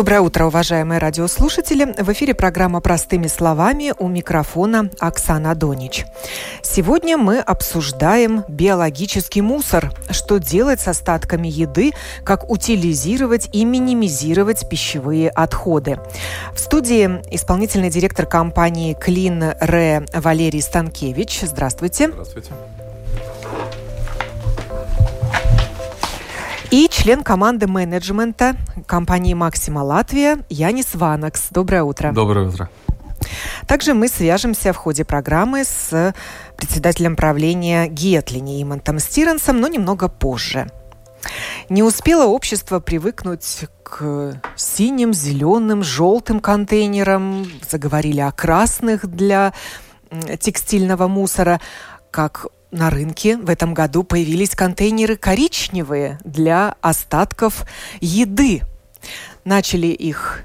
Доброе утро, уважаемые радиослушатели. В эфире программа «Простыми словами» у микрофона Оксана Донич. Сегодня мы обсуждаем биологический мусор, что делать с остатками еды, как утилизировать и минимизировать пищевые отходы. В студии исполнительный директор компании Clean Re Валерий Станкевич. Здравствуйте. Здравствуйте. И член команды менеджмента компании «Максима Латвия» Янис Ванакс. Доброе утро. Доброе утро. Также мы свяжемся в ходе программы с председателем правления Гетлини Имантом Стиренсом, но немного позже. Не успело общество привыкнуть к синим, зеленым, желтым контейнерам, заговорили о красных для текстильного мусора, как на рынке в этом году появились контейнеры коричневые для остатков еды. Начали их,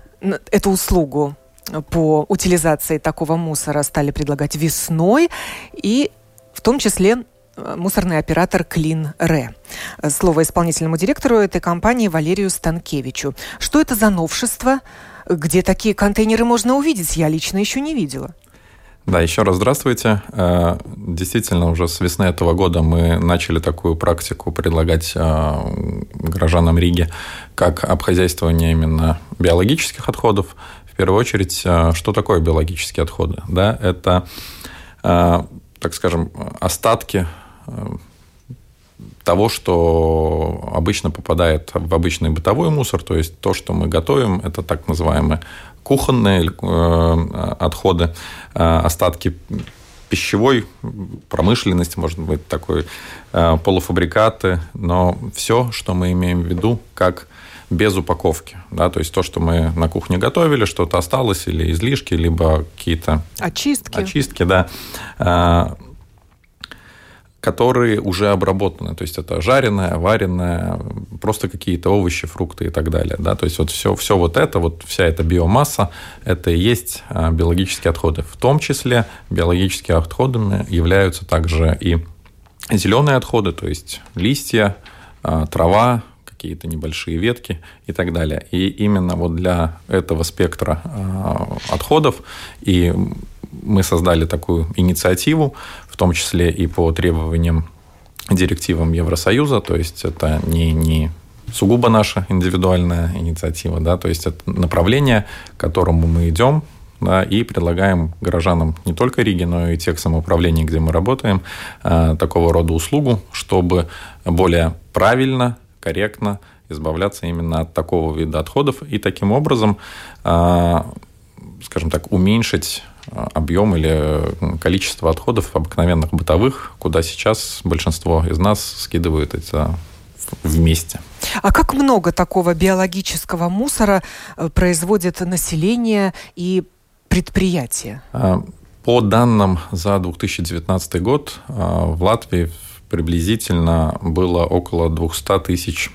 эту услугу по утилизации такого мусора стали предлагать весной, и в том числе э, мусорный оператор Клин Ре. Слово исполнительному директору этой компании Валерию Станкевичу. Что это за новшество? Где такие контейнеры можно увидеть? Я лично еще не видела. Да, еще раз здравствуйте. Э, действительно, уже с весны этого года мы начали такую практику предлагать э, гражданам Риги как обхозяйствование именно биологических отходов. В первую очередь, э, что такое биологические отходы? Да, это, так скажем, остатки того, что обычно попадает в обычный бытовой мусор, то есть то, что мы готовим, это так называемые кухонные э, отходы, э, остатки пищевой промышленности, может быть, такой э, полуфабрикаты, но все, что мы имеем в виду, как без упаковки. Да, то есть то, что мы на кухне готовили, что-то осталось, или излишки, либо какие-то очистки. очистки да, которые уже обработаны. То есть это жареное, вареное, просто какие-то овощи, фрукты и так далее. Да? То есть вот все, все вот это, вот вся эта биомасса, это и есть а, биологические отходы. В том числе биологическими отходами являются также и зеленые отходы, то есть листья, а, трава, какие-то небольшие ветки и так далее. И именно вот для этого спектра а, отходов и мы создали такую инициативу, в том числе и по требованиям директивам Евросоюза, то есть это не, не сугубо наша индивидуальная инициатива, да, то есть это направление, к которому мы идем, да, и предлагаем горожанам не только Риги, но и тех самоуправлений, где мы работаем, э, такого рода услугу, чтобы более правильно, корректно избавляться именно от такого вида отходов и таким образом, э, скажем так, уменьшить объем или количество отходов обыкновенных бытовых, куда сейчас большинство из нас скидывают это вместе. А как много такого биологического мусора э, производит население и предприятия? А, по данным за 2019 год а, в Латвии приблизительно было около 200 тысяч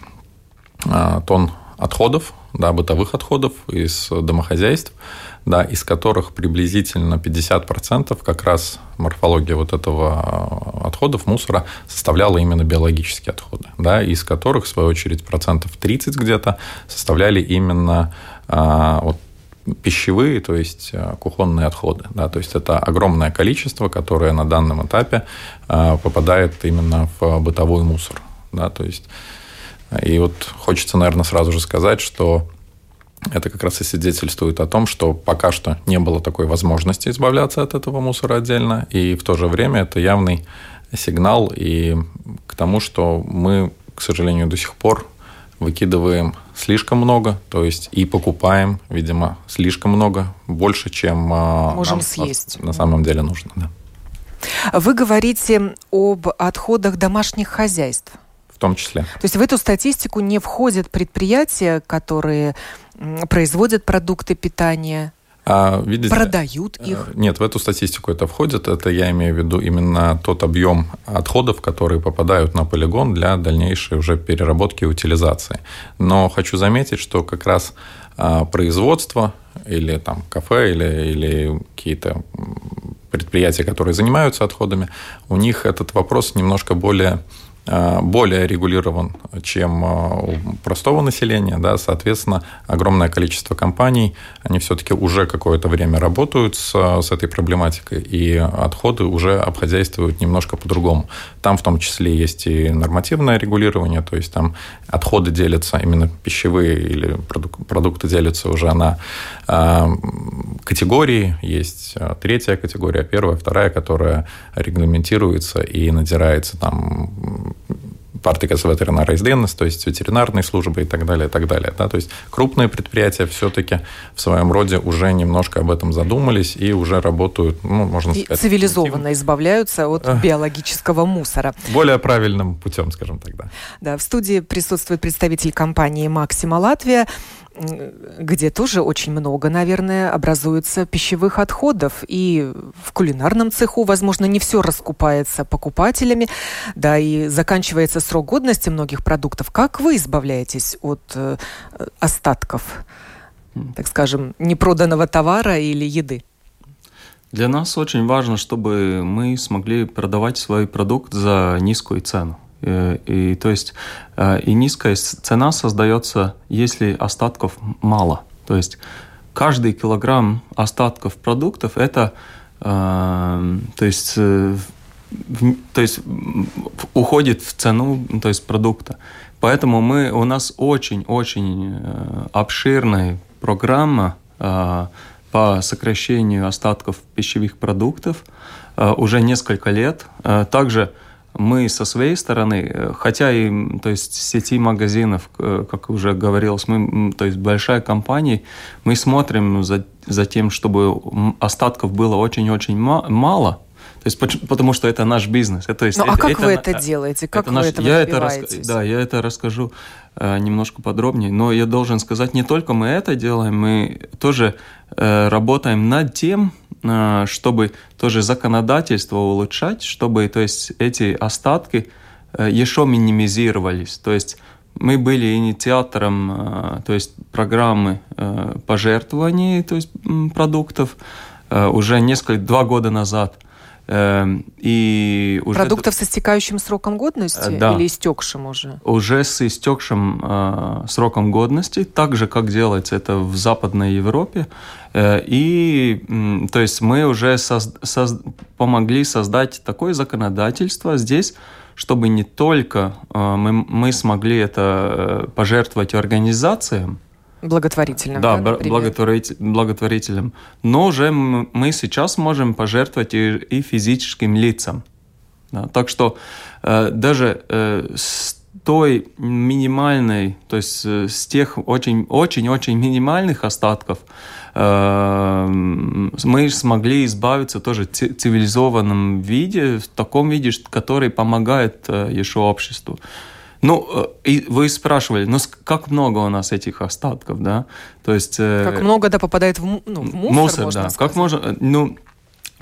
а, тонн отходов, да, бытовых отходов из домохозяйств да, из которых приблизительно 50% как раз морфология вот этого а, отходов, мусора составляла именно биологические отходы, да, из которых, в свою очередь, процентов 30 где-то составляли именно а, вот, пищевые, то есть а, кухонные отходы. Да, то есть это огромное количество, которое на данном этапе попадает именно в бытовой мусор. Да, то есть, и вот хочется, наверное, сразу же сказать, что это как раз и свидетельствует о том, что пока что не было такой возможности избавляться от этого мусора отдельно, и в то же время это явный сигнал и к тому, что мы, к сожалению, до сих пор выкидываем слишком много, то есть и покупаем, видимо, слишком много, больше, чем а, Можем нам съесть. На, на самом деле нужно. Да. Вы говорите об отходах домашних хозяйств. В том числе. То есть в эту статистику не входят предприятия, которые производят продукты питания? А, видите, Продают э, их? Нет, в эту статистику это входит. Это я имею в виду именно тот объем отходов, которые попадают на полигон для дальнейшей уже переработки и утилизации. Но хочу заметить, что как раз а, производство или там кафе или, или какие-то предприятия, которые занимаются отходами, у них этот вопрос немножко более более регулирован, чем э, у простого населения. Да, соответственно, огромное количество компаний, они все-таки уже какое-то время работают с, с этой проблематикой, и отходы уже обхозяйствуют немножко по-другому. Там в том числе есть и нормативное регулирование, то есть там отходы делятся, именно пищевые или продукты делятся уже на э, категории. Есть третья категория, первая, вторая, которая регламентируется и надзирается там Партикас ветеринарijas dienas, то есть ветеринарной службы и так далее, и так далее. Да? То есть крупные предприятия все-таки в своем роде уже немножко об этом задумались и уже работают, ну, можно сказать... И цивилизованно избавляются от биологического мусора. Более правильным путем, скажем так, да. Да, в студии присутствует представитель компании «Максима Латвия» где тоже очень много, наверное, образуется пищевых отходов. И в кулинарном цеху, возможно, не все раскупается покупателями, да, и заканчивается срок годности многих продуктов. Как вы избавляетесь от э, остатков, так скажем, непроданного товара или еды? Для нас очень важно, чтобы мы смогли продавать свой продукт за низкую цену. Э, и, то есть э, и низкая цена создается, если остатков мало. То есть каждый килограмм остатков продуктов это э, то есть то есть уходит в цену то есть продукта. Поэтому мы, у нас очень-очень обширная программа по сокращению остатков пищевых продуктов уже несколько лет. Также мы со своей стороны, э, хотя и то есть сети магазинов, э, как уже говорилось, мы, то есть большая компания, мы смотрим за, за тем, чтобы остатков было очень-очень мало, то есть, потому что это наш бизнес. Это, есть, ну, это, а как это, вы это делаете? Как это вы наш, этого я это рас, Да, я это расскажу э, немножко подробнее. Но я должен сказать, не только мы это делаем, мы тоже э, работаем над тем, э, чтобы тоже законодательство улучшать, чтобы то есть, эти остатки э, еще минимизировались. То есть мы были инициатором э, то есть, программы э, пожертвований то есть, продуктов уже несколько, два года назад – и уже... Продуктов с истекающим сроком годности э, да. или истекшим уже? Уже с истекшим э, сроком годности, так же, как делается это в Западной Европе. Э, и, то есть, мы уже соз, соз, помогли создать такое законодательство здесь, чтобы не только мы, мы смогли это пожертвовать организациям, Благотворительным. Да, да благотворитель, благотворителям. Но уже мы сейчас можем пожертвовать и, и физическим лицам. Да, так что э, даже э, с той минимальной, то есть э, с тех очень-очень-очень минимальных остатков э, мы смогли избавиться тоже в цивилизованном виде, в таком виде, который помогает э, еще обществу. Ну, э, и вы спрашивали, ну как много у нас этих остатков, да? То есть... Э, как много, да, попадает в, ну, в мусор, мусор можно да. Сказать. Как можно... Э, ну,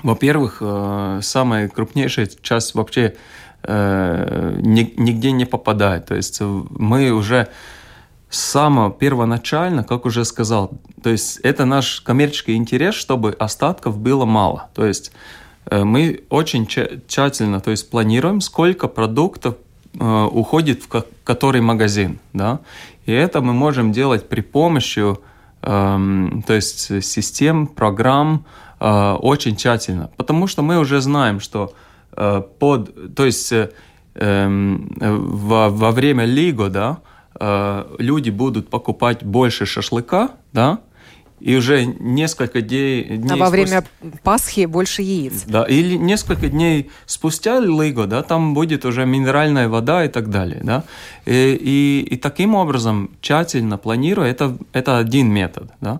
во-первых, самая крупнейшая часть вообще нигде не попадает. То есть мы уже самого первоначально, как уже сказал, то есть это наш коммерческий интерес, чтобы остатков было мало. То есть мы очень тщательно то есть планируем, сколько продуктов уходит в который магазин, да, и это мы можем делать при помощи, эм, то есть систем, программ э, очень тщательно, потому что мы уже знаем, что э, под, то есть эм, во, во время лиго, да, люди будут покупать больше шашлыка, да, и уже несколько дней... дней а во время Пасхи больше яиц. Да, или несколько дней спустя Лиго, да, там будет уже минеральная вода и так далее, да. И, и, и таким образом, тщательно планируя, это, это один метод, да.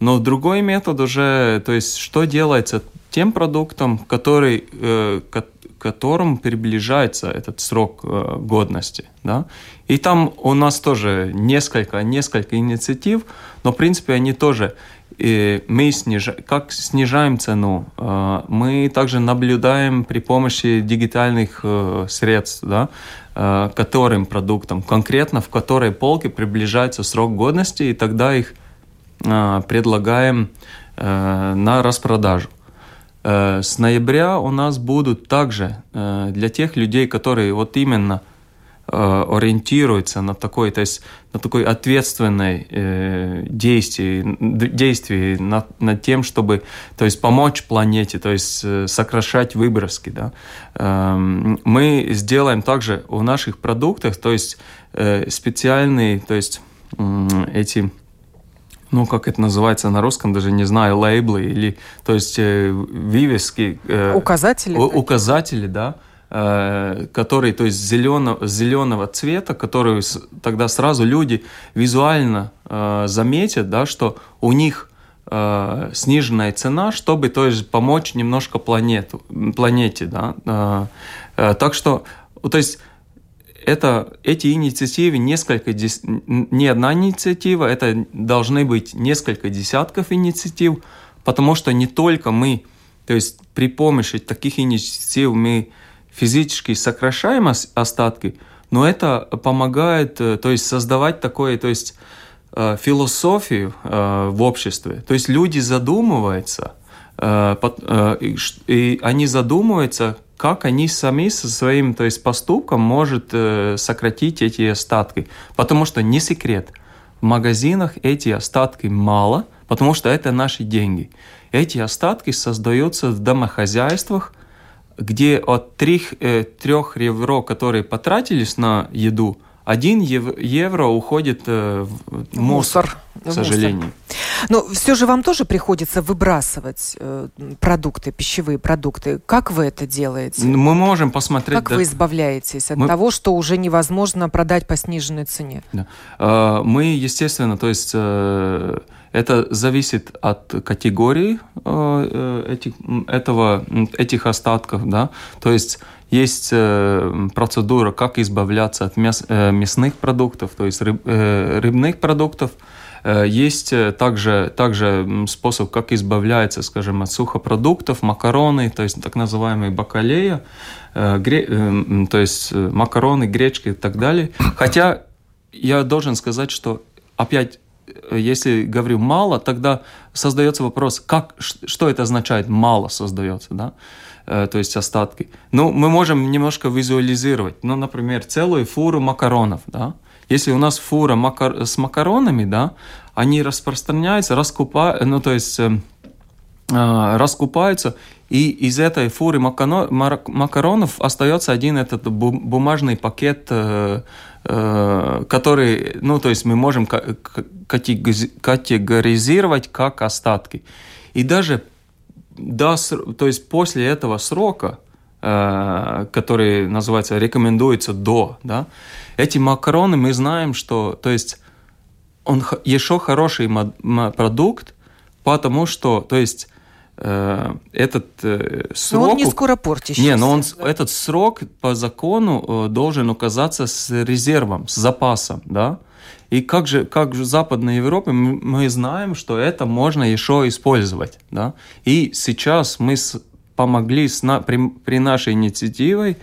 Но другой метод уже, то есть что делается тем продуктом, который, э, которому приближается этот срок э, годности. Да? И там у нас тоже несколько, несколько инициатив, но в принципе они тоже и мы снижаем, как снижаем цену, э, мы также наблюдаем при помощи дигитальных э, средств, да, э, которым продуктам, конкретно в которой полке приближается срок годности, и тогда их предлагаем на распродажу. С ноября у нас будут также для тех людей, которые вот именно – Э, ориентируется на такой, то есть на такой ответственной э, действии, действии над, над тем, чтобы, то есть помочь планете, то есть э, сокращать выброски, да. Э, мы сделаем также в наших продуктах, то есть э, специальные, то есть э, эти ну, как это называется на русском, даже не знаю, лейблы или, то есть, э, вывески. Э, указатели. Указатели, да, Э, который, то есть зеленого, зеленого цвета, который тогда сразу люди визуально э, заметят, да, что у них э, сниженная цена, чтобы то есть, помочь немножко планету, планете. Да, э, э, так что, то есть это, эти инициативы, несколько, не одна инициатива, это должны быть несколько десятков инициатив, потому что не только мы, то есть при помощи таких инициатив мы физически сокращаем остатки, но это помогает, э, то есть создавать такое, то есть э, философию э, в обществе. То есть люди задумываются, и они задумываются, как они сами со своим то есть, поступком может сократить эти остатки. Потому что не секрет, в магазинах эти остатки мало, потому что это наши деньги. Эти остатки создаются в домохозяйствах – где от 3, 3 э, евро, которые потратились на еду, 1 евро уходит э, в мусор, к сожалению. Но все же вам тоже приходится выбрасывать э, продукты, пищевые продукты. Как вы это делаете? Мы можем посмотреть... Как да. вы избавляетесь от Мы... того, что уже невозможно продать по сниженной цене? Да. Э, мы, естественно, то есть... Э, это зависит от категории э, этих, этого, этих остатков, да, то есть есть э, процедура, как избавляться от мяс, э, мясных продуктов, то есть рыб, рыбных продуктов, есть также, также способ, как избавляется, скажем, от сухопродуктов, макароны, то есть так называемые бакалея, гре, то есть макароны, гречки и так далее. Хотя я должен сказать, что опять Э, если говорю мало, тогда создается вопрос, как, что это означает мало создается, да? Э, то есть остатки. Ну, мы можем немножко визуализировать. Ну, например, целую фуру макаронов, да? Если у нас фура макар... с макаронами, да, они распространяются, раскупают, ну, то есть э, э, раскупаются, и из этой фуры макаронов остается один этот бумажный пакет э, Э, который, ну, то есть мы можем категоризировать как остатки. И даже до, то есть после этого срока, э, который называется, рекомендуется до, да, эти макароны мы знаем, что, то есть он еще хороший продукт, потому что, то есть Э, этот э, срок... Но он не скоро портящийся. Не, но он, этот срок по закону э, должен указаться с резервом, с запасом, да? И как же, как же в Западной Европе мы знаем, что это можно еще использовать, да? И сейчас мы помогли с, на, при, при нашей инициативой,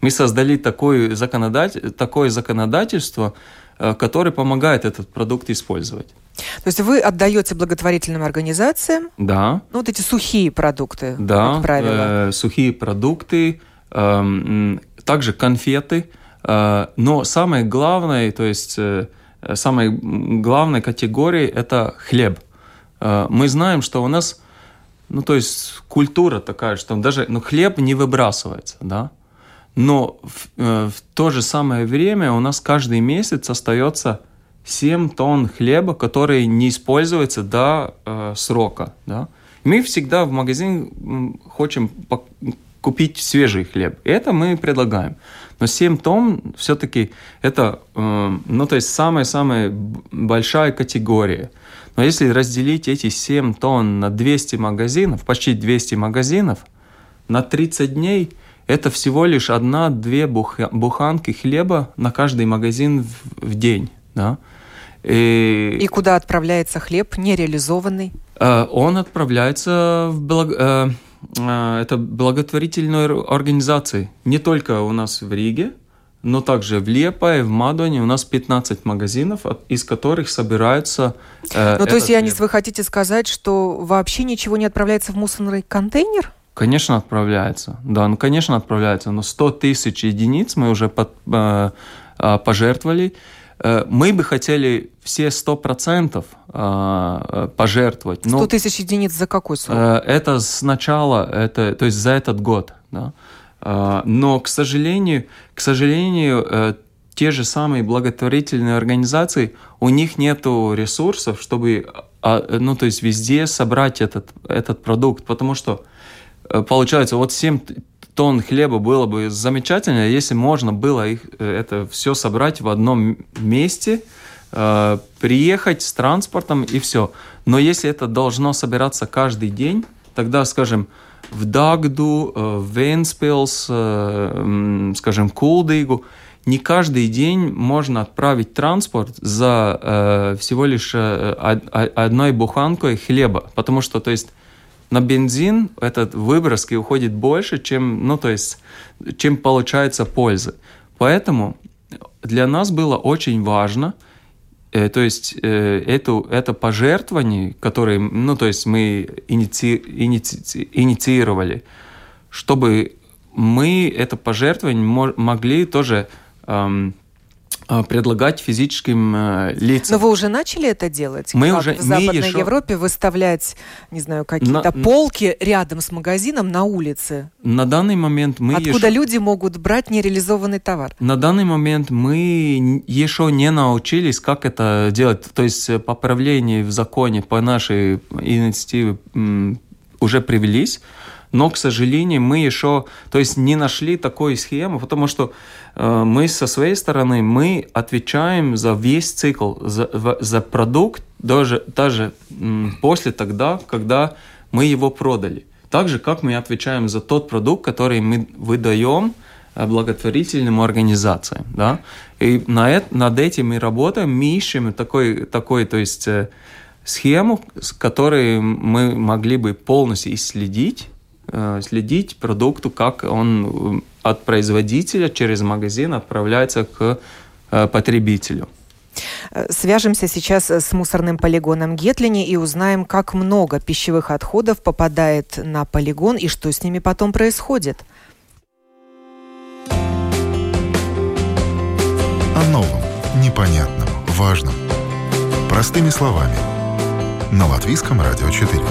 мы создали такое, законодатель, такое законодательство, которое помогает этот продукт использовать. То есть вы отдаете благотворительным организациям да. ну, вот эти сухие продукты, да, как правило. Э, сухие продукты, э, также конфеты. Э, но самое главное, то есть э, самая главная категория – это хлеб. Э, мы знаем, что у нас, ну то есть культура такая, что даже ну, хлеб не выбрасывается, да. Но в, э, в то же самое время у нас каждый месяц остается 7 тонн хлеба, который не используется до э, срока. Да? Мы всегда в магазине хотим купить свежий хлеб. Это мы предлагаем. Но 7 тонн все-таки это, э, ну, то есть самая-самая большая категория. Но если разделить эти 7 тонн на 200 магазинов, почти 200 магазинов, на 30 дней это всего лишь одна-две буханки хлеба на каждый магазин в, в день. Да? И, и куда отправляется хлеб нереализованный? Э, он отправляется в благ... Э, э, это благотворительной организации. Не только у нас в Риге, но также в Лепае, в Мадоне у нас 15 магазинов, из которых собираются... Э, ну, то есть, Янис, вы хотите сказать, что вообще ничего не отправляется в мусорный контейнер? Конечно, отправляется. Да, ну, конечно, отправляется. Но 100 тысяч единиц мы уже под, э, пожертвовали. Э, мы бы хотели все 100% э, пожертвовать. 100 тысяч единиц за какой срок? Э, это сначала, это, то есть за этот год. Да? Но, к сожалению, к сожалению, те же самые благотворительные организации, у них нет ресурсов, чтобы ну, то есть везде собрать этот, этот продукт, потому что получается, вот 7 тонн хлеба было бы замечательно, если можно было их, э, это все собрать в одном месте, э, приехать с транспортом и все. Но если это должно собираться каждый день, тогда, скажем, в Дагду, э, в Венспилс, э, скажем, Кулдыгу, не каждый день можно отправить транспорт за э, всего лишь э, одной буханкой хлеба, потому что, то есть, на бензин этот выброски уходит больше, чем, ну, то есть, чем получается пользы. Поэтому для нас было очень важно, э, то есть э, эту, это пожертвование, которое, ну, то есть мы иници, иници, инициировали, чтобы мы это пожертвование могли тоже эм, предлагать физическим э, лицам. Но вы уже начали это делать? Мы как уже в Западной еще... Европе выставлять, не знаю, какие-то на... полки рядом с магазином на улице. На данный момент мы откуда еще... люди могут брать нереализованный товар? На данный момент мы еще не научились, как это делать. То есть э, поправления в законе по нашей инициативе уже привелись но, к сожалению, мы еще, то есть не нашли такой схемы, потому что э, мы со своей стороны, мы отвечаем за весь цикл, за, за продукт, даже, даже после тогда, когда мы его продали. Так же, как мы отвечаем за тот продукт, который мы выдаем э, благотворительным организациям. Да? И на это, над этим мы работаем, мы ищем такой, такой то есть, э, схему, с которой мы могли бы полностью исследить следить продукту, как он э, от производителя через магазин отправляется к э, потребителю. Свяжемся сейчас с мусорным полигоном Гетлини и узнаем, как много пищевых отходов попадает на полигон и что с ними потом происходит. О новом, непонятном, важном. Простыми словами. На Латвийском радио 4.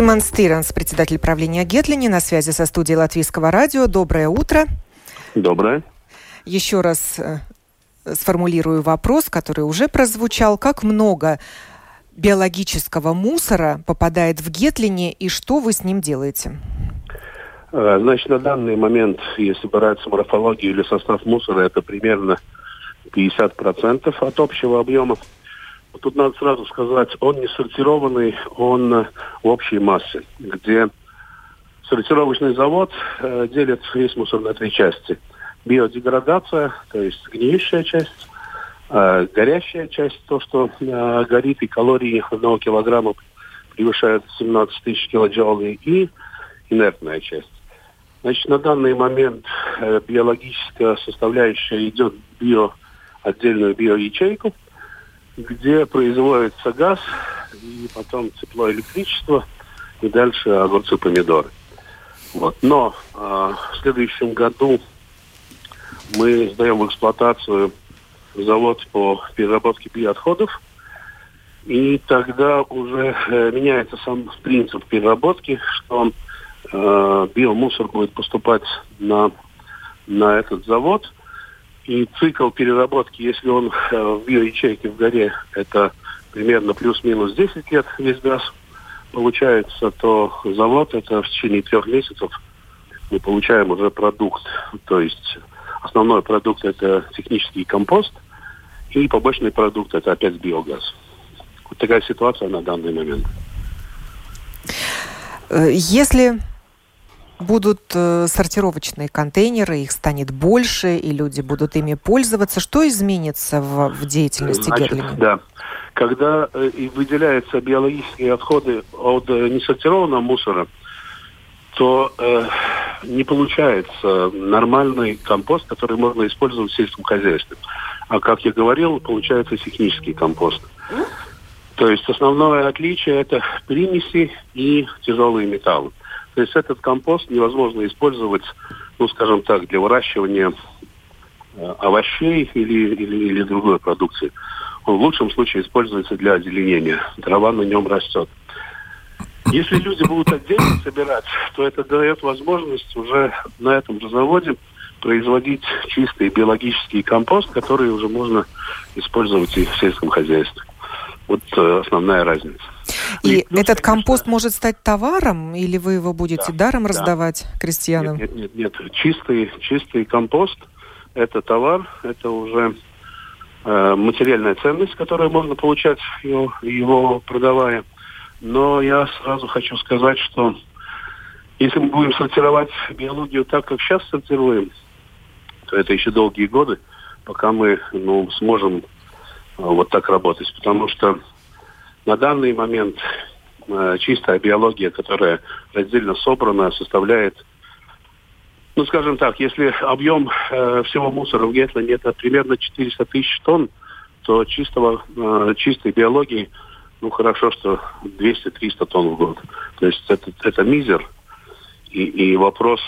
Иман Стиранс, председатель правления Гетлини, на связи со студией Латвийского радио. Доброе утро. Доброе. Еще раз э, сформулирую вопрос, который уже прозвучал. Как много биологического мусора попадает в Гетлине и что вы с ним делаете? Э, значит, на данный момент, если брать морфологию или состав мусора, это примерно 50% от общего объема. Тут надо сразу сказать, он не сортированный, он в общей массе, где сортировочный завод э, делит весь мусор на три части. Биодеградация, то есть гниющая часть, э, горящая часть, то, что э, горит, и калории одного килограмма превышают 17 тысяч килоджоулей, и инертная часть. Значит, на данный момент э, биологическая составляющая идет в био, отдельную биоячейку – где производится газ, и потом тепло, электричество, и дальше огурцы, помидоры. Вот. Но э, в следующем году мы сдаем в эксплуатацию завод по переработке биоотходов, и тогда уже э, меняется сам принцип переработки, что э, биомусор будет поступать на, на этот завод – и цикл переработки, если он э, в биоячейке в горе, это примерно плюс-минус 10 лет весь газ, получается, то завод это в течение трех месяцев мы получаем уже продукт. То есть основной продукт это технический компост, и побочный продукт это опять биогаз. Вот такая ситуация на данный момент. Э, если будут э, сортировочные контейнеры, их станет больше, и люди будут ими пользоваться. Что изменится в, в деятельности Значит, Гетлинга? Да. Когда э, выделяются биологические отходы от э, несортированного мусора, то э, не получается нормальный компост, который можно использовать в сельском хозяйстве. А как я говорил, получается технический компост. То есть основное отличие это примеси и тяжелые металлы. То есть этот компост невозможно использовать, ну, скажем так, для выращивания э, овощей или, или, или другой продукции. Он в лучшем случае используется для озеленения. Трава на нем растет. Если люди будут отдельно собирать, то это дает возможность уже на этом же заводе производить чистый биологический компост, который уже можно использовать и в сельском хозяйстве. Вот э, основная разница. И, и этот компост может стать товаром, или вы его будете да, даром да. раздавать крестьянам? Нет, нет, нет, нет. Чистый, чистый компост – это товар, это уже э, материальная ценность, которую можно получать его, его продавая. Но я сразу хочу сказать, что если мы будем сортировать биологию так, как сейчас сортируем, то это еще долгие годы, пока мы ну, сможем вот так работать. Потому что на данный момент э, чистая биология, которая раздельно собрана, составляет, ну, скажем так, если объем э, всего мусора в Гетлане это примерно 400 тысяч тонн, то чистого, э, чистой биологии, ну, хорошо, что 200-300 тонн в год. То есть это, это мизер. И, и вопрос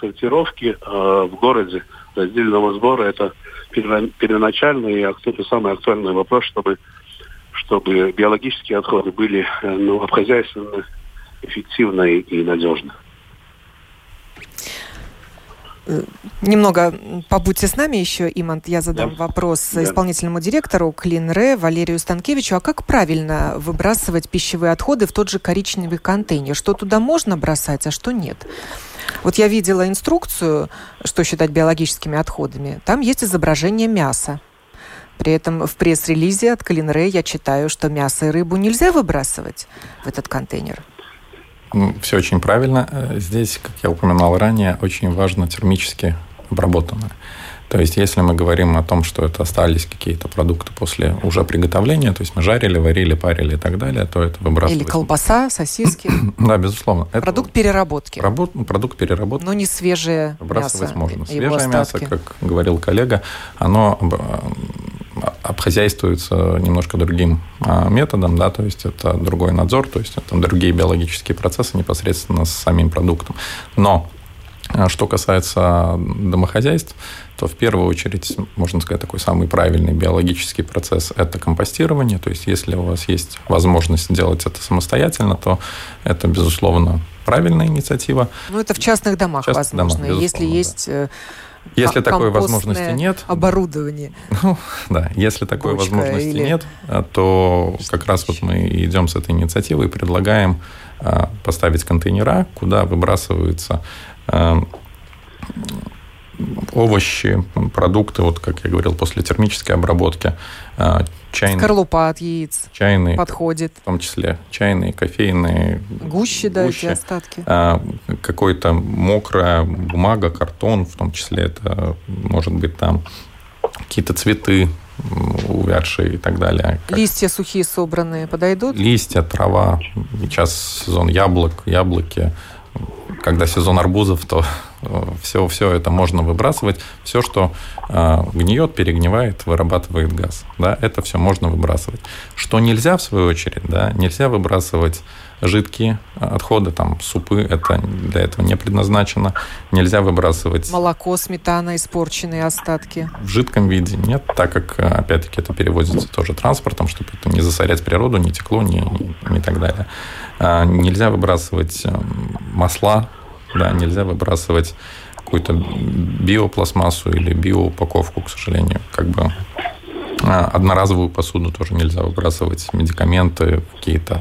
сортировки э, в городе раздельного сбора это первоначальный и самый актуальный вопрос, чтобы чтобы биологические отходы были э, ну, обхозяйствованы эффективно и надежно. Немного побудьте с нами еще, Имант. Я задам да. вопрос да. исполнительному директору Клинре Валерию Станкевичу. А как правильно выбрасывать пищевые отходы в тот же коричневый контейнер? Что туда можно бросать, а что нет? Вот я видела инструкцию, что считать биологическими отходами. Там есть изображение мяса. При этом в пресс-релизе от Калинре я читаю, что мясо и рыбу нельзя выбрасывать в этот контейнер. Ну, все очень правильно. Э, здесь, как я упоминал ранее, очень важно термически обработанное. То есть, если мы говорим о том, что это остались какие-то продукты после уже приготовления, то есть мы жарили, варили, парили и так далее, то это выбрасывается. Или колбаса, сосиски. да, безусловно. Продукт переработки. Продукт переработки. Но не свежее Выбрасывать можно. Свежее мясо, как говорил коллега, оно обхозяйствуется немножко другим а, методом, да, то есть это другой надзор, то есть это другие биологические процессы непосредственно с самим продуктом. Но а, что касается домохозяйств, то в первую очередь, можно сказать, такой самый правильный биологический процесс – это компостирование. То есть, если у вас есть возможность сделать это самостоятельно, то это, безусловно, правильная инициатива. Ну, это в частных домах, в частных возможно. Домах, если есть да. Э, если такой возможности нет, оборудование. Ну, да, если такой Бочка возможности или... нет, а, то как раз вот мы идем с этой инициативой и предлагаем а, поставить контейнера, куда выбрасываются а, овощи, продукты, вот как я говорил, после термической обработки, а, чайные... Скорлупа от яиц чайные, подходит. В том числе чайные, кофейные. Гущи, да, эти остатки. А, какой-то мокрая бумага, картон, в том числе это может быть там какие-то цветы, увядшие и так далее. Листья сухие собранные подойдут? Листья, трава. Сейчас сезон яблок, яблоки, когда сезон арбузов, то все, все это можно выбрасывать. Все, что э, гниет, перегнивает, вырабатывает газ. Да, это все можно выбрасывать. Что нельзя, в свою очередь, да, нельзя выбрасывать жидкие отходы, там, супы, это для этого не предназначено. Нельзя выбрасывать... Молоко, сметана, испорченные остатки. В жидком виде нет, так как, опять-таки, это перевозится тоже транспортом, чтобы это не засорять природу, не текло, не, не, и так далее. А, нельзя выбрасывать э, масла, да, нельзя выбрасывать какую-то биопластмассу или биоупаковку, к сожалению. Как бы а, одноразовую посуду тоже нельзя выбрасывать, медикаменты, какие-то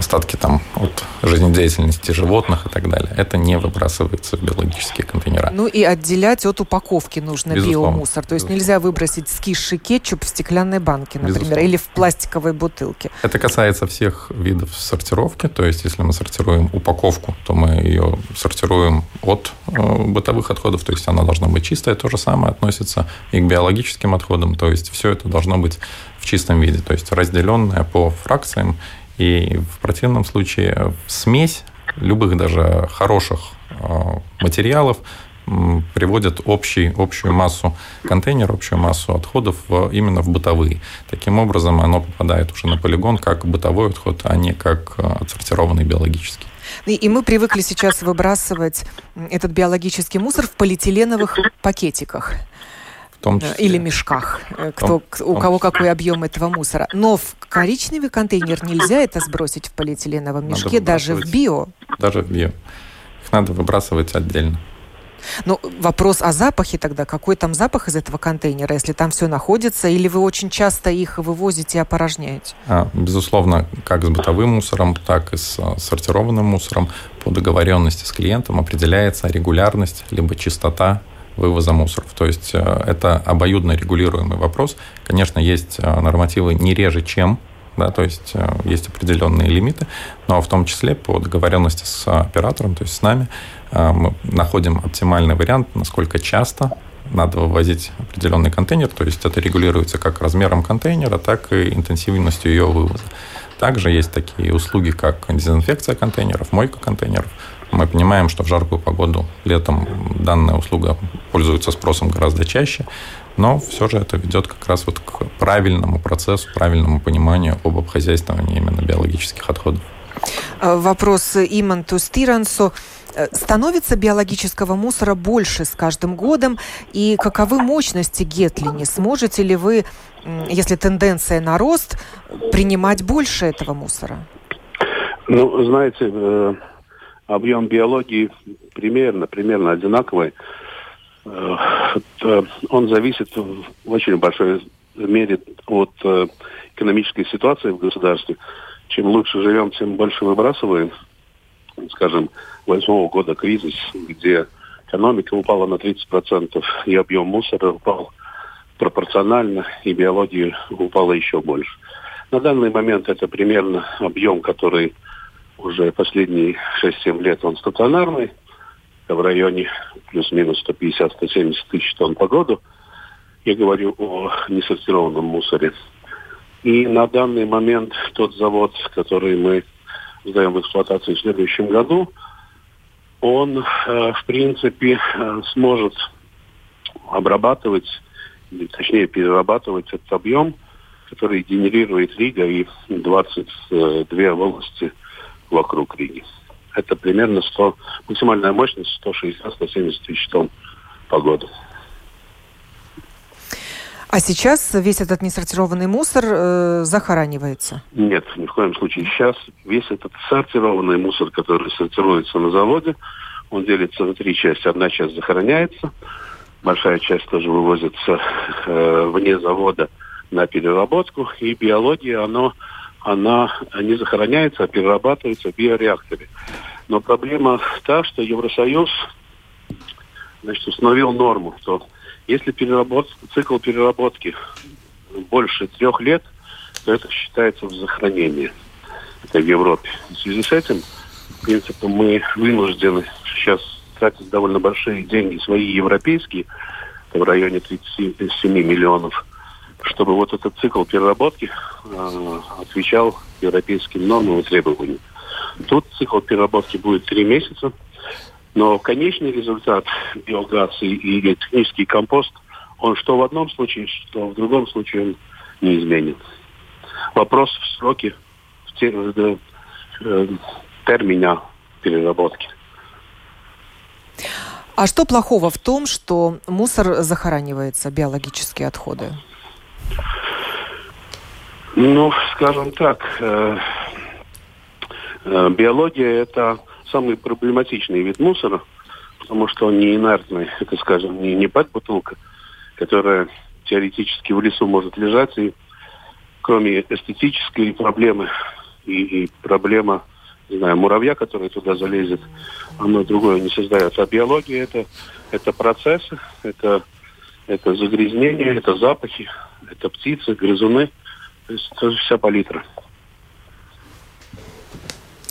остатки там от жизнедеятельности животных и так далее. Это не выбрасывается в биологические контейнера. Ну и отделять от упаковки нужно Безусловно. биомусор. То есть Безусловно. нельзя выбросить скисший кетчуп в стеклянной банке, например, Безусловно. или в пластиковой бутылке. Это касается всех видов сортировки. То есть если мы сортируем упаковку, то мы ее сортируем от э, бытовых отходов, то есть она должна быть чистая. То же самое относится и к биологическим отходам. То есть все это должно быть в чистом виде, то есть разделенное по фракциям и в противном случае смесь любых даже хороших а, материалов приводит общий, общую массу контейнера, общую массу отходов в, именно в бытовые. Таким образом, оно попадает уже на полигон как бытовой отход, а не как а, отсортированный биологический. И мы привыкли сейчас выбрасывать этот биологический мусор в полиэтиленовых пакетиках том э, числе. Или мешках, э, кто, том, у кого какой объем этого мусора. Но в коричневый контейнер нельзя это сбросить в полиэтиленовом мешке, даже в био. Даже в био. Их надо выбрасывать отдельно. Ну, вопрос о запахе тогда. Какой там запах из этого контейнера, если там все находится, или вы очень часто их вывозите и опорожняете? А, безусловно, как с бытовым мусором, так и с а, сортированным мусором по договоренности с клиентом определяется регулярность либо чистота вывоза мусоров. То есть э, это обоюдно регулируемый вопрос. Конечно, есть э, нормативы не реже, чем да, то есть э, есть определенные лимиты, но в том числе по договоренности с оператором, то есть с нами, мы находим оптимальный вариант, насколько часто надо вывозить определенный контейнер, то есть это регулируется как размером контейнера, так и интенсивностью ее вывоза. Также есть такие услуги, как дезинфекция контейнеров, мойка контейнеров. Мы понимаем, что в жаркую погоду летом данная услуга пользуется спросом гораздо чаще, но все же это ведет как раз вот к правильному процессу, правильному пониманию об обхозяйствовании именно биологических отходов. Э, вопрос Иманту Стирансу. Э, становится биологического мусора больше с каждым годом? И каковы мощности Гетлини? Сможете ли вы, если тенденция на рост, принимать больше этого мусора? Ну, знаете, э, объем биологии примерно, примерно одинаковый. Э, он зависит в очень большой мере от э, экономической ситуации в государстве. Чем лучше живем, тем больше выбрасываем. Скажем, восьмого года кризис, где экономика упала на 30%, и объем мусора упал пропорционально, и биология упала еще больше. На данный момент это примерно объем, который уже последние 6-7 лет он стационарный, в районе плюс-минус 150-170 тысяч тонн по году. Я говорю о несортированном мусоре. И на данный момент тот завод, который мы сдаем в эксплуатацию в следующем году, он, э, в принципе, э, сможет обрабатывать, точнее перерабатывать этот объем, который генерирует Рига и 22 области вокруг Риги. Это примерно 100, максимальная мощность 160-170 тысяч тонн по году. А сейчас весь этот несортированный мусор э, захоранивается? Нет, ни в коем случае. Сейчас весь этот сортированный мусор, который сортируется на заводе, он делится на три части. Одна часть захороняется, большая часть тоже вывозится э, вне завода на переработку, и биология, оно она не захороняется, а перерабатывается в биореакторе. Но проблема та, что Евросоюз значит, установил норму, что если переработ... цикл переработки больше трех лет, то это считается в захоронении. Это в Европе. В связи с этим, в принципе, мы вынуждены сейчас тратить довольно большие деньги, свои европейские, в районе 37 миллионов чтобы вот этот цикл переработки э, отвечал европейским нормам и требованиям. Тут цикл переработки будет три месяца, но конечный результат биогаз и, технический компост, он что в одном случае, что в другом случае он не изменит. Вопрос в сроке, в, те, в э, термина переработки. А что плохого в том, что мусор захоранивается, биологические отходы? Ну, скажем так, э, э, биология это самый проблематичный вид мусора, потому что он не инертный. Это, скажем, не, не пэт-бутылка, которая теоретически в лесу может лежать, и кроме эстетической проблемы и, и проблема, не знаю, муравья, который туда залезет, оно другое не создается. А биология это, это процессы, это, это загрязнение, это запахи, это птицы, грызуны. То есть это вся палитра.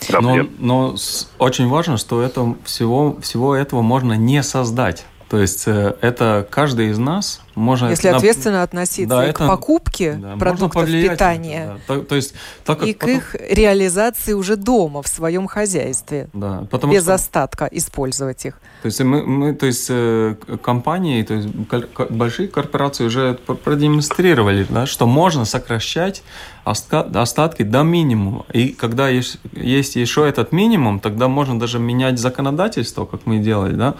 Но, но очень важно, что это всего, всего этого можно не создать. То есть э, это каждый из нас может... Если ответственно относиться да, и это, к покупке да, продуктов питания, да. то, то есть, так и потом... к их реализации уже дома, в своем хозяйстве, да, потому без что... остатка использовать их. То есть, мы, мы, то есть э, компании, то есть большие корпорации уже продемонстрировали, да, что можно сокращать остатки до минимума. И когда есть, есть еще этот минимум, тогда можно даже менять законодательство, как мы делали, да,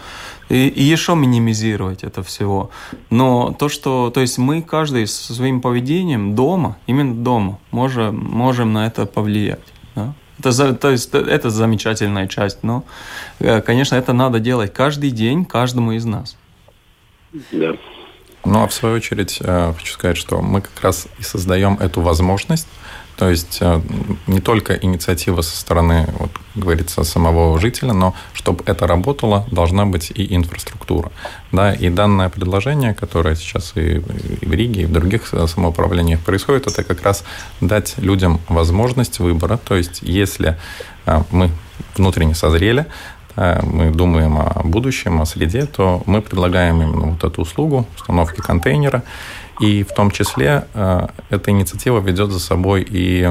и, и еще минимизировать это всего. Но то, что, то есть мы каждый со своим поведением дома, именно дома, можем, можем на это повлиять. Да? Это, то есть, это замечательная часть, но, э, конечно, это надо делать каждый день каждому из нас. Да. Ну, а в свою очередь, э, хочу сказать, что мы как раз и создаем эту возможность то есть э, не только инициатива со стороны, вот, говорится, самого жителя, но чтобы это работало, должна быть и инфраструктура. Да, и данное предложение, которое сейчас и в Риге, и в других самоуправлениях происходит, это как раз дать людям возможность выбора. То есть если э, мы внутренне созрели, мы думаем о будущем, о среде, то мы предлагаем именно вот эту услугу установки контейнера. И в том числе э, эта инициатива ведет за собой и,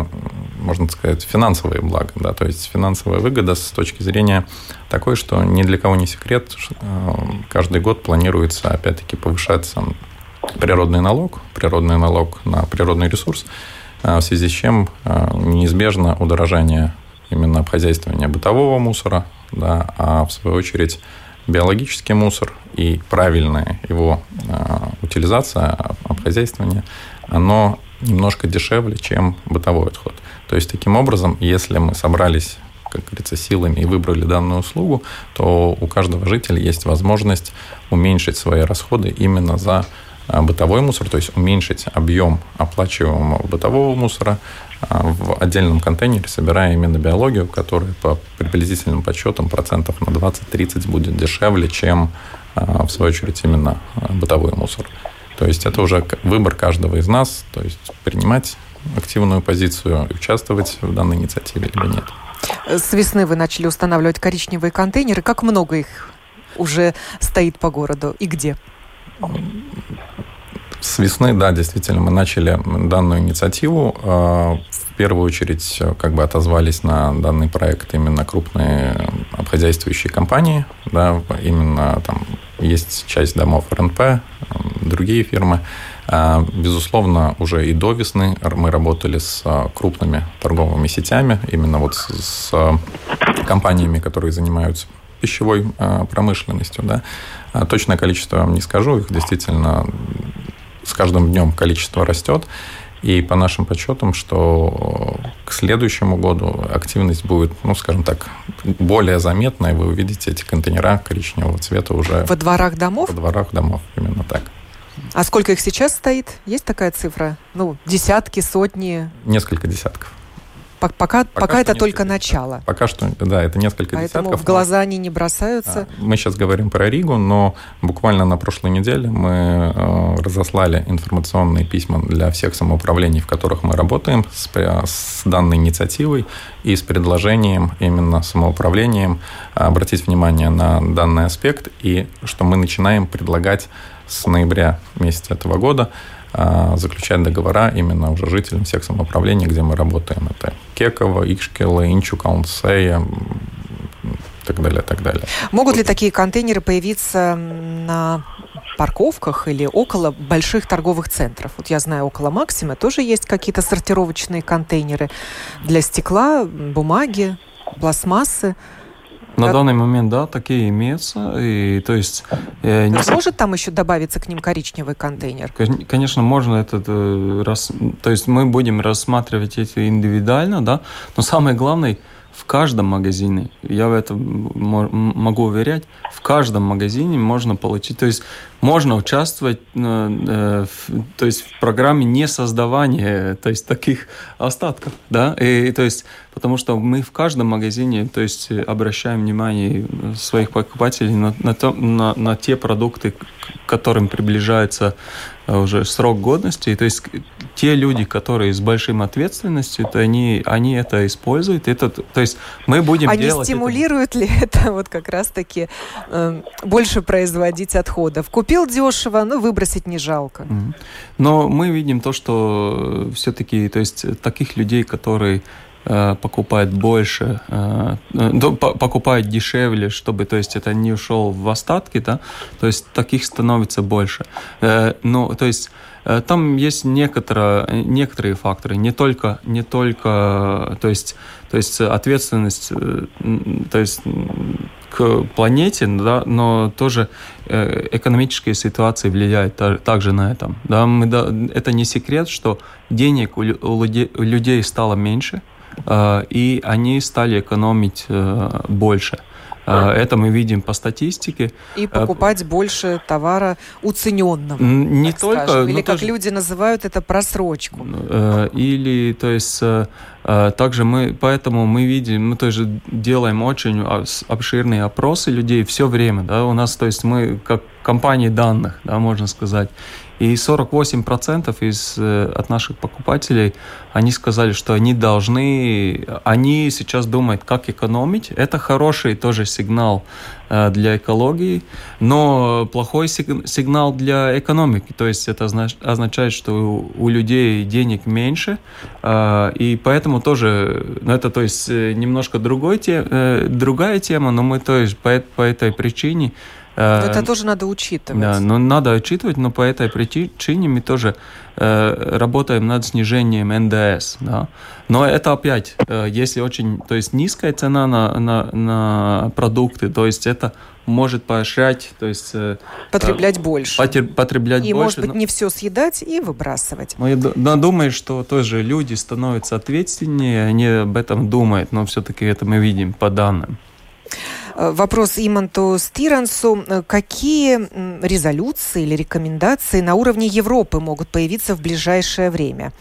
можно сказать, финансовые блага. Да? То есть финансовая выгода с точки зрения такой, что ни для кого не секрет, э, каждый год планируется, опять-таки, повышаться природный налог, природный налог на природный ресурс, в связи с чем неизбежно удорожание именно обхозяйствования бытового мусора, да, а в свою очередь биологический мусор и правильная его а, утилизация, обхозяйствование, оно немножко дешевле, чем бытовой отход. То есть, таким образом, если мы собрались как говорится, силами и выбрали данную услугу, то у каждого жителя есть возможность уменьшить свои расходы именно за а, бытовой мусор, то есть уменьшить объем оплачиваемого бытового мусора, в отдельном контейнере, собирая именно биологию, которая по приблизительным подсчетам процентов на 20-30 будет дешевле, чем, а, в свою очередь, именно а, бытовой мусор. То есть это уже выбор каждого из нас, то есть принимать активную позицию и участвовать в данной инициативе или нет. С весны вы начали устанавливать коричневые контейнеры. Как много их уже стоит по городу и где? С весны, да, действительно, мы начали данную инициативу. А, в первую очередь как бы отозвались на данный проект именно крупные обхозяйствующие компании. Да, именно там есть часть домов РНП, другие фирмы. А, безусловно, уже и до весны мы работали с крупными торговыми сетями, именно вот с компаниями, которые занимаются пищевой промышленностью. Да. А точное количество вам не скажу, их действительно с каждым днем количество растет. И по нашим подсчетам, что к следующему году активность будет, ну, скажем так, более заметная. Вы увидите эти контейнера коричневого цвета уже... Во дворах домов? Во дворах домов, именно так. А сколько их сейчас стоит? Есть такая цифра? Ну, десятки, сотни? Несколько десятков. Пока, пока, пока это только начало. Пока что, да, это несколько Поэтому десятков. в глаза они не бросаются. Мы сейчас говорим про Ригу, но буквально на прошлой неделе мы э, разослали информационные письма для всех самоуправлений, в которых мы работаем с, с данной инициативой и с предложением именно самоуправлением обратить внимание на данный аспект и что мы начинаем предлагать с ноября месяца этого года а, заключать договора именно уже жителям всех самоуправлений, где мы работаем. Это Кеково, Икшкела, Инчу, Каунсея, так далее, так далее. Могут ли такие контейнеры появиться на парковках или около больших торговых центров? Вот я знаю, около Максима тоже есть какие-то сортировочные контейнеры для стекла, бумаги, пластмассы. На данный момент, да, такие имеются. И, то есть, э, не... Может там еще добавиться к ним коричневый контейнер? Конечно, можно этот... Э, рас... То есть мы будем рассматривать эти индивидуально, да, но самое главное, в каждом магазине, я в этом могу уверять, в каждом магазине можно получить, то есть можно участвовать э, в, то есть в программе не создавания то есть таких остатков, да, и то есть потому что мы в каждом магазине, то есть обращаем внимание своих покупателей на, на, то, на, на те продукты, к которым приближается э, уже срок годности. То есть те люди, которые с большим ответственностью, то они, они это используют. Это, то есть мы будем они делать... стимулируют это... ли это вот как раз-таки э, больше производить отходов? Купил дешево, но выбросить не жалко. Но мы видим то, что все-таки, то есть таких людей, которые Э, покупает больше, э, э, покупает дешевле, чтобы, то есть, это не ушел в остатки, да, то есть таких становится больше. Ну, то есть там есть некоторые, некоторые факторы, не только, не только, то есть, то есть ответственность, то есть к планете, да, но тоже экономические ситуации влияют также на это. Да, мы, да, это не секрет, что денег у людей стало меньше, Э, и они стали экономить э, больше. Э, это мы видим по статистике. И покупать больше товара уцененного. Не только. Скажем. Или как тоже... люди называют это просрочку. Или, то есть, также мы, поэтому мы видим, мы тоже делаем очень обширные опросы людей все время. Да, у нас, то есть, мы как компания данных, да, можно сказать. И 48% из, э, от наших покупателей, они сказали, что они должны, они сейчас думают, как экономить. Это хороший тоже сигнал э, для экологии, но плохой сигнал для экономики. То есть это означает, что у людей денег меньше, э, и поэтому тоже, ну это то есть немножко другой, другая тема, но мы то есть по, по этой причине это тоже надо учитывать. Да, но надо учитывать, но по этой причине мы тоже э, работаем над снижением НДС. Да? Но это опять, э, если очень, то есть низкая цена на, на, на продукты, то есть это может поощрять, то есть э, потреблять э, больше, потер, потреблять и больше. может быть но... не все съедать и выбрасывать. Но я думаю, что тоже люди становятся ответственнее, они об этом думают, но все-таки это мы видим по данным. Э, вопрос Иманту Стирансу. Э, какие резолюции или рекомендации на уровне Европы могут появиться в ближайшее время?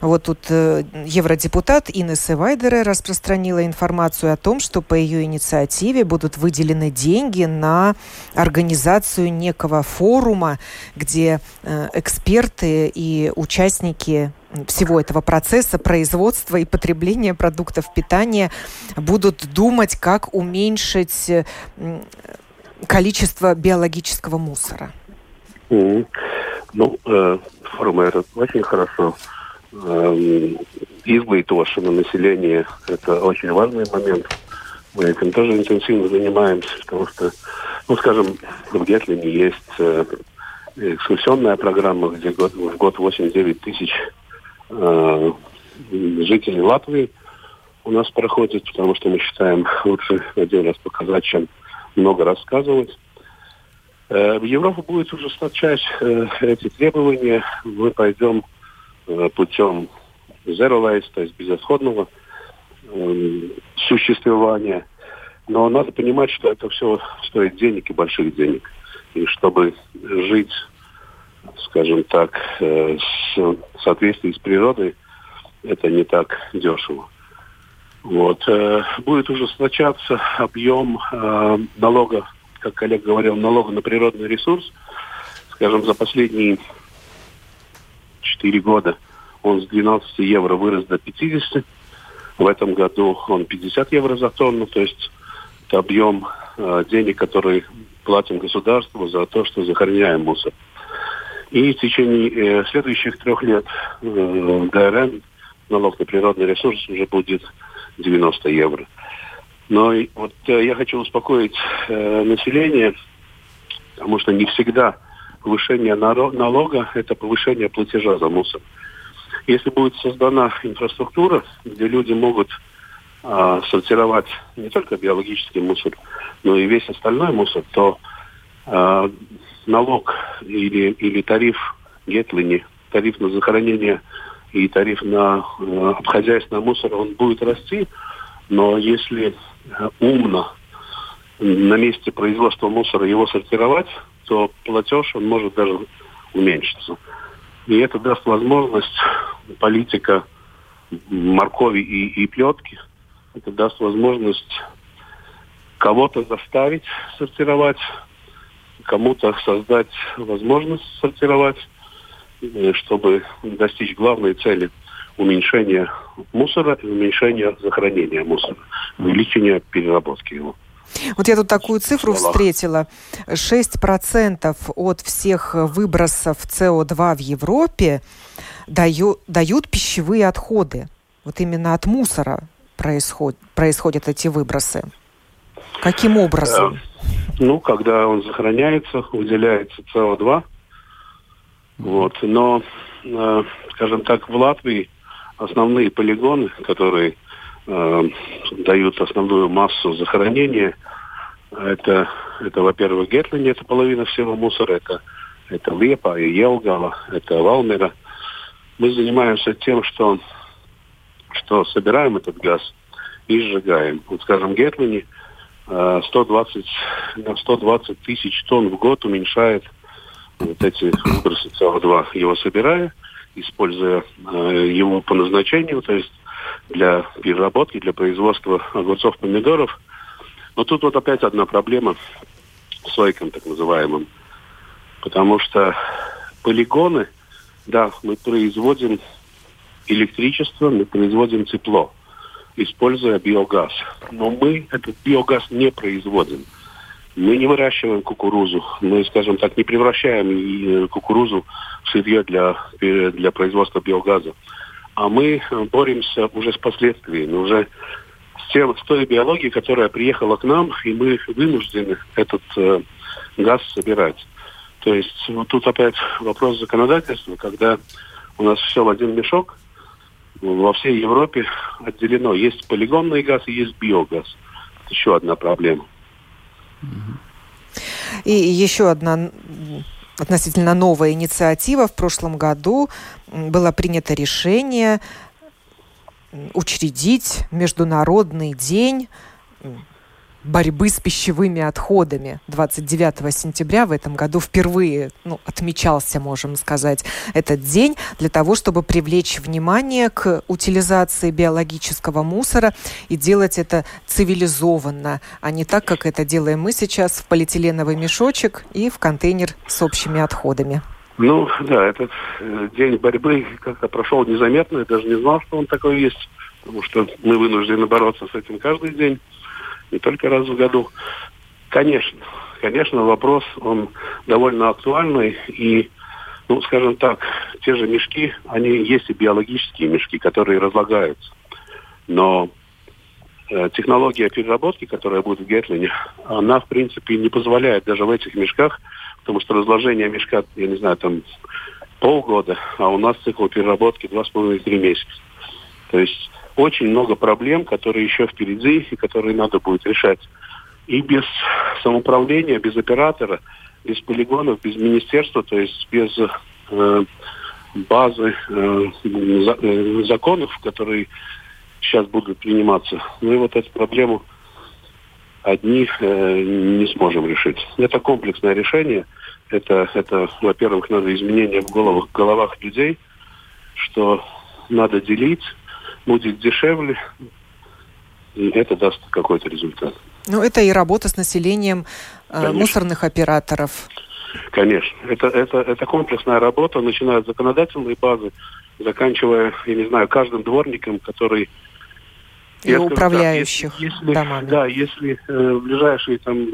Вот тут э, евродепутат Инесса Вайдере распространила информацию о том, что по ее инициативе будут выделены деньги на организацию некого форума, где эксперты и участники всего этого процесса производства и потребления продуктов питания будут думать, как уменьшить э, количество биологического мусора. Mm-hmm. Ну, э, форум это очень хорошо. Э, избы население – это очень важный момент. Мы этим тоже интенсивно занимаемся, потому что, ну, скажем, в Гетлине есть э, экскурсионная программа, где год, в год 8-9 тысяч э, жителей Латвии у нас проходит, потому что мы считаем лучше один раз показать, чем много рассказывать. Э, в Европу будет ужесточать э, эти требования. Мы пойдем э, путем zero waste, то есть безотходного э, существования. Но надо понимать, что это все стоит денег и больших денег. И чтобы жить скажем так, э, с, соответствии с природой, это не так дешево. Вот. Э, будет ужесточаться объем э, налога, как коллега говорил, налога на природный ресурс. Скажем, за последние 4 года он с 12 евро вырос до 50. В этом году он 50 евро за тонну, то есть это объем денег, который платим государству за то, что захороняем мусор. И в течение э, следующих трех лет э, ДРН, налог на природный ресурс, уже будет 90 евро. Но вот э, я хочу успокоить э, население, потому что не всегда повышение налога – это повышение платежа за мусор. Если будет создана инфраструктура, где люди могут э, сортировать не только биологический мусор, но и весь остальной мусор, то э, налог или, или тариф Гетлини, тариф на захоронение и тариф на э, обхозяйственный мусор, он будет расти, но если э, умно на месте производства мусора его сортировать, то платеж он может даже уменьшиться. И это даст возможность политика моркови и, и плетки, это даст возможность кого-то заставить сортировать, кому-то создать возможность сортировать, э, чтобы достичь главной цели уменьшения мусора и уменьшения захоронения мусора, увеличения переработки его. Вот я тут такую цифру встретила. 6% от всех выбросов СО2 в Европе даю, дают пищевые отходы. Вот именно от мусора происход, происходят эти выбросы. Каким образом? Ну, когда он сохраняется, выделяется СО2. Вот. Но, э, скажем так, в Латвии основные полигоны, которые э, дают основную массу захоронения. Это, это во-первых, Гетлини, это половина всего мусора, это, это Лепа и Елгала, это Валмера. Мы занимаемся тем, что, что собираем этот газ и сжигаем. Вот, скажем, Гетлини 120, 120 тысяч тонн в год уменьшает вот эти выбросы СО2, его собирая, используя э, его по назначению, то есть для переработки, для производства огурцов, помидоров. Но тут вот опять одна проблема с лайком так называемым. Потому что полигоны, да, мы производим электричество, мы производим тепло, используя биогаз. Но мы этот биогаз не производим. Мы не выращиваем кукурузу, мы, скажем так, не превращаем э, кукурузу в сырье для, э, для производства биогаза а мы э, боремся уже с последствиями, уже с, тем, с той биологией, которая приехала к нам, и мы вынуждены этот э, газ собирать. То есть вот тут опять вопрос законодательства, когда у нас все в один мешок, во всей Европе отделено. Есть полигонный газ и есть биогаз. Это еще одна проблема. И еще одна относительно новая инициатива. В прошлом году было принято решение учредить Международный день борьбы с пищевыми отходами. 29 сентября в этом году впервые ну, отмечался, можем сказать, этот день для того, чтобы привлечь внимание к утилизации биологического мусора и делать это цивилизованно, а не так, как это делаем мы сейчас в полиэтиленовый мешочек и в контейнер с общими отходами. Ну, да, этот э, день борьбы как-то прошел незаметно. Я даже не знал, что он такой есть, потому что мы вынуждены бороться с этим каждый день не только раз в году. Конечно, конечно, вопрос, он довольно актуальный, и, ну, скажем так, те же мешки, они есть и биологические мешки, которые разлагаются. Но э, технология переработки, которая будет в Гетлине, она, в принципе, не позволяет даже в этих мешках, потому что разложение мешка, я не знаю, там полгода, а у нас цикл переработки два с половиной-три месяца. То есть очень много проблем, которые еще впереди и которые надо будет решать. И без самоуправления, без оператора, без полигонов, без министерства, то есть без э, базы э, за, э, законов, которые сейчас будут приниматься, мы вот эту проблему одни э, не сможем решить. Это комплексное решение. Это, это во-первых, надо изменения в головах, головах людей, что надо делить будет дешевле, и это даст какой-то результат. Ну, это и работа с населением э, мусорных операторов. Конечно. Это, это, это комплексная работа, начиная с законодательной базы, заканчивая, я не знаю, каждым дворником, который... И я управляющих так, если, домами. Да, если э, в ближайшие там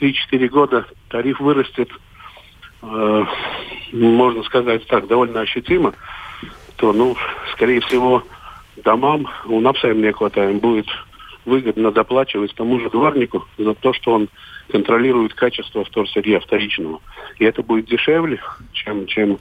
3-4 года тариф вырастет, э, можно сказать так, довольно ощутимо, то, ну, скорее всего, домам, у напсаем не хватает, будет выгодно доплачивать тому же дворнику за то, что он контролирует качество вторсырья вторичного. И это будет дешевле, чем, чем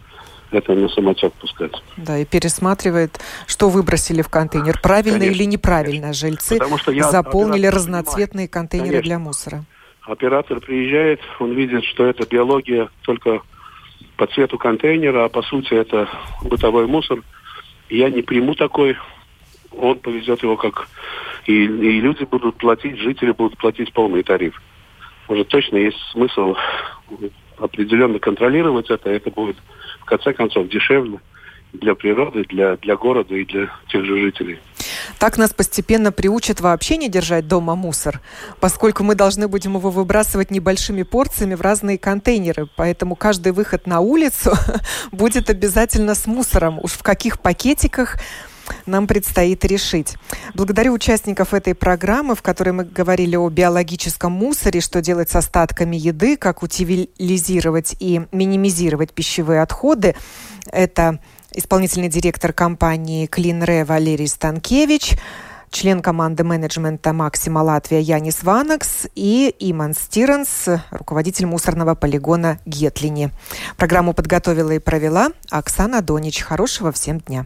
это на самотек пускать. Да, и пересматривает, что выбросили в контейнер. Правильно конечно, или неправильно конечно. жильцы Потому что я заполнили разноцветные понимаю. контейнеры конечно. для мусора. Оператор приезжает, он видит, что это биология только по цвету контейнера, а по сути это бытовой мусор. Я не приму такой он повезет его как... И, и люди будут платить, жители будут платить полный тариф. Может, точно есть смысл определенно контролировать это. Это будет, в конце концов, дешевле для природы, для, для города и для тех же жителей. Так нас постепенно приучат вообще не держать дома мусор, поскольку мы должны будем его выбрасывать небольшими порциями в разные контейнеры. Поэтому каждый выход на улицу будет обязательно с мусором. Уж в каких пакетиках нам предстоит решить. Благодарю участников этой программы, в которой мы говорили о биологическом мусоре, что делать с остатками еды, как утилизировать и минимизировать пищевые отходы. Это исполнительный директор компании CleanRe Валерий Станкевич, член команды менеджмента «Максима Латвия» Янис Ванакс и Иман Стиренс, руководитель мусорного полигона Гетлини. Программу подготовила и провела Оксана Донич. Хорошего всем дня.